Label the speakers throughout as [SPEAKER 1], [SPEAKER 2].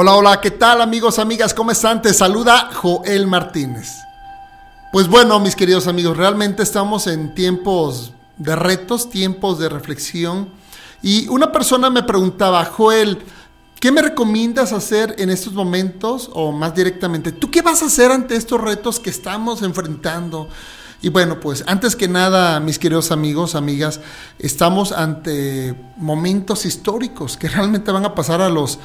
[SPEAKER 1] Hola, hola, ¿qué tal amigos, amigas? ¿Cómo están? Te saluda Joel Martínez. Pues bueno, mis queridos amigos, realmente estamos en tiempos de retos, tiempos de reflexión. Y una persona me preguntaba, Joel, ¿qué me recomiendas hacer en estos momentos? O más directamente, ¿tú qué vas a hacer ante estos retos que estamos enfrentando? Y bueno, pues antes que nada, mis queridos amigos, amigas, estamos ante momentos históricos que realmente van a pasar a los,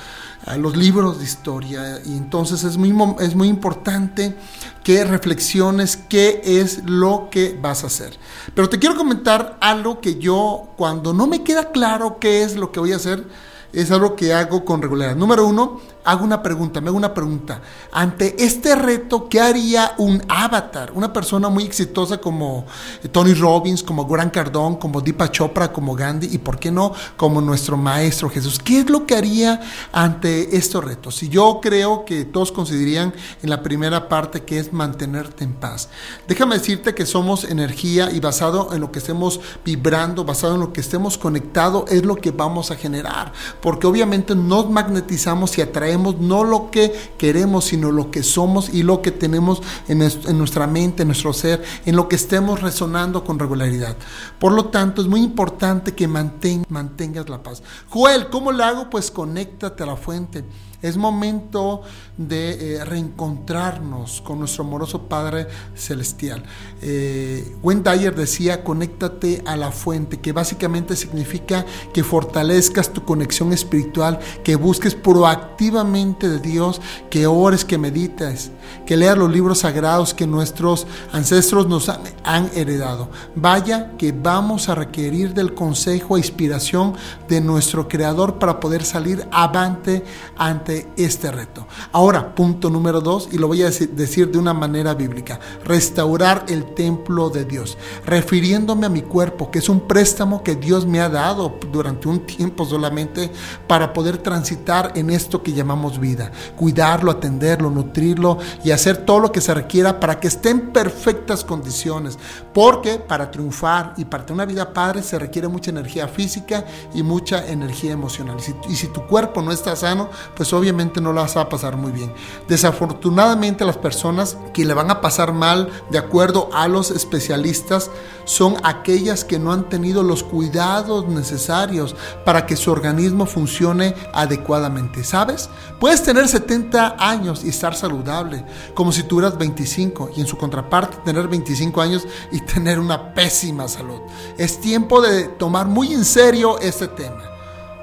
[SPEAKER 1] a los libros de historia. Y entonces es muy, es muy importante que reflexiones qué es lo que vas a hacer. Pero te quiero comentar algo que yo, cuando no me queda claro qué es lo que voy a hacer, es algo que hago con regularidad. Número uno, hago una pregunta, me hago una pregunta. Ante este reto, ¿qué haría un avatar? Una persona muy exitosa como Tony Robbins, como Grant Cardone, como Deepak Chopra, como Gandhi y, ¿por qué no?, como nuestro Maestro Jesús. ¿Qué es lo que haría ante estos retos? Y yo creo que todos considerarían en la primera parte que es mantenerte en paz. Déjame decirte que somos energía y basado en lo que estemos vibrando, basado en lo que estemos conectados, es lo que vamos a generar. Porque obviamente nos magnetizamos y atraemos no lo que queremos, sino lo que somos y lo que tenemos en, nuestra mente, en nuestro ser, en lo que estemos resonando con regularidad. Por lo tanto, es muy importante que mantengas la paz. Joel, ¿cómo lo hago? Pues conéctate a la fuente. Es momento de eh, reencontrarnos con nuestro amoroso Padre Celestial. Eh, Dyer decía, conéctate a la fuente, que básicamente significa que fortalezcas tu conexión espiritual, que busques proactivamente de Dios, que ores, que medites, que leas los libros sagrados que nuestros ancestros nos han, han heredado. Vaya que vamos a requerir del consejo e inspiración de nuestro Creador para poder salir avante ante este reto. Ahora, punto número dos, y lo voy a decir de una manera bíblica, restaurar el templo de Dios, refiriéndome a mi cuerpo, que es un préstamo que Dios me ha dado durante un tiempo solamente para poder transitar en esto que llamamos vida, cuidarlo, atenderlo, nutrirlo y hacer todo lo que se requiera para que esté en perfectas condiciones, porque para triunfar y para tener una vida padre se requiere mucha energía física y mucha energía emocional. Y si, y si tu cuerpo no está sano, pues obviamente no las va a pasar muy bien. Desafortunadamente las personas que le van a pasar mal, de acuerdo a los especialistas, son aquellas que no han tenido los cuidados necesarios para que su organismo funcione adecuadamente. ¿Sabes? Puedes tener 70 años y estar saludable, como si tuvieras 25, y en su contraparte tener 25 años y tener una pésima salud. Es tiempo de tomar muy en serio este tema.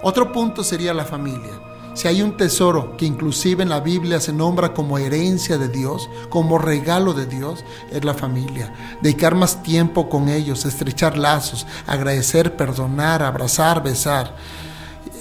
[SPEAKER 1] Otro punto sería la familia. Si hay un tesoro que inclusive en la Biblia se nombra como herencia de Dios, como regalo de Dios, es la familia. Dedicar más tiempo con ellos, estrechar lazos, agradecer, perdonar, abrazar, besar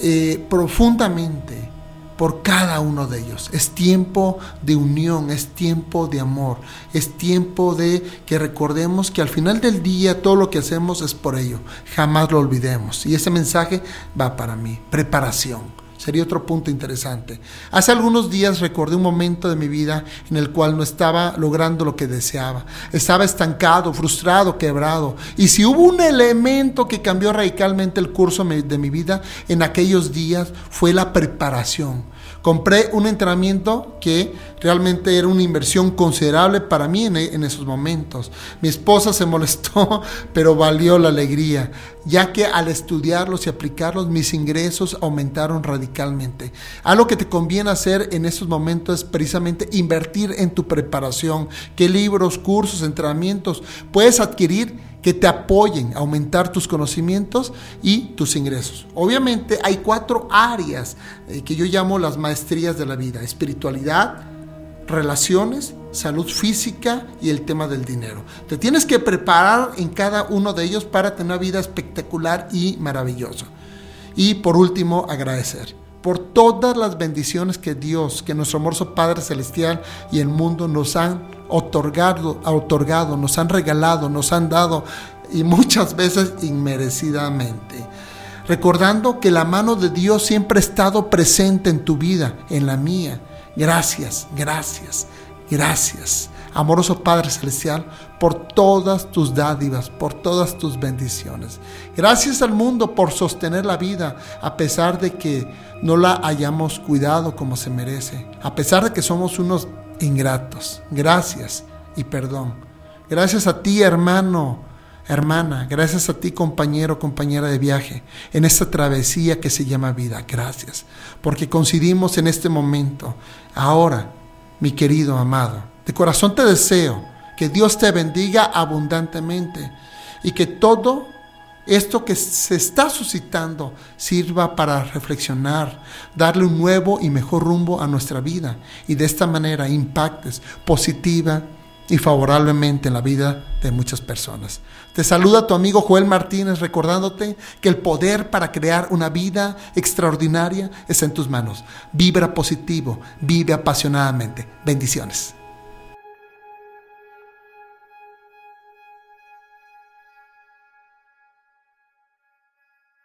[SPEAKER 1] eh, profundamente por cada uno de ellos. Es tiempo de unión, es tiempo de amor, es tiempo de que recordemos que al final del día todo lo que hacemos es por ello. Jamás lo olvidemos. Y ese mensaje va para mí. Preparación Sería otro punto interesante. Hace algunos días recordé un momento de mi vida en el cual no estaba logrando lo que deseaba. Estaba estancado, frustrado, quebrado. Y si hubo un elemento que cambió radicalmente el curso de mi vida en aquellos días fue la preparación Compré un entrenamiento que realmente era una inversión considerable para mí en, esos momentos. Mi esposa se molestó, pero valió la alegría, ya que al estudiarlos y aplicarlos mis ingresos aumentaron radicalmente. Algo que te conviene hacer en esos momentos es precisamente invertir en tu preparación. ¿Qué libros, cursos, entrenamientos puedes adquirir? Que te apoyen a aumentar tus conocimientos y tus ingresos. Obviamente hay cuatro áreas eh, que yo llamo las maestrías de la vida. Espiritualidad, relaciones, salud física y el tema del dinero. Te tienes que preparar en cada uno de ellos para tener una vida espectacular y maravillosa. Y por último, agradecer por todas las bendiciones que Dios, que nuestro amoroso Padre Celestial y el mundo nos han otorgado, otorgado, nos han regalado, nos han dado y muchas veces inmerecidamente. Recordando que la mano de Dios siempre ha estado presente en tu vida, en la mía. Gracias, gracias, gracias. amoroso Padre Celestial, por todas tus dádivas, por todas tus bendiciones. Gracias al mundo por sostener la vida, a pesar de que no la hayamos cuidado como se merece, a pesar de que somos unos ingratos. Gracias y perdón. Gracias a ti, hermano, hermana. Gracias a ti, compañero, compañera de viaje, en esta travesía que se llama vida. Gracias, porque coincidimos en este momento. Ahora, mi querido amado, de corazón te deseo que Dios te bendiga abundantemente y que todo esto que se está suscitando sirva para reflexionar, darle un nuevo y mejor rumbo a nuestra vida y de esta manera impactes positiva y favorablemente en la vida de muchas personas. Te saluda tu amigo Joel Martínez recordándote que el poder para crear una vida extraordinaria está en tus manos. Vibra positivo, vive apasionadamente. Bendiciones.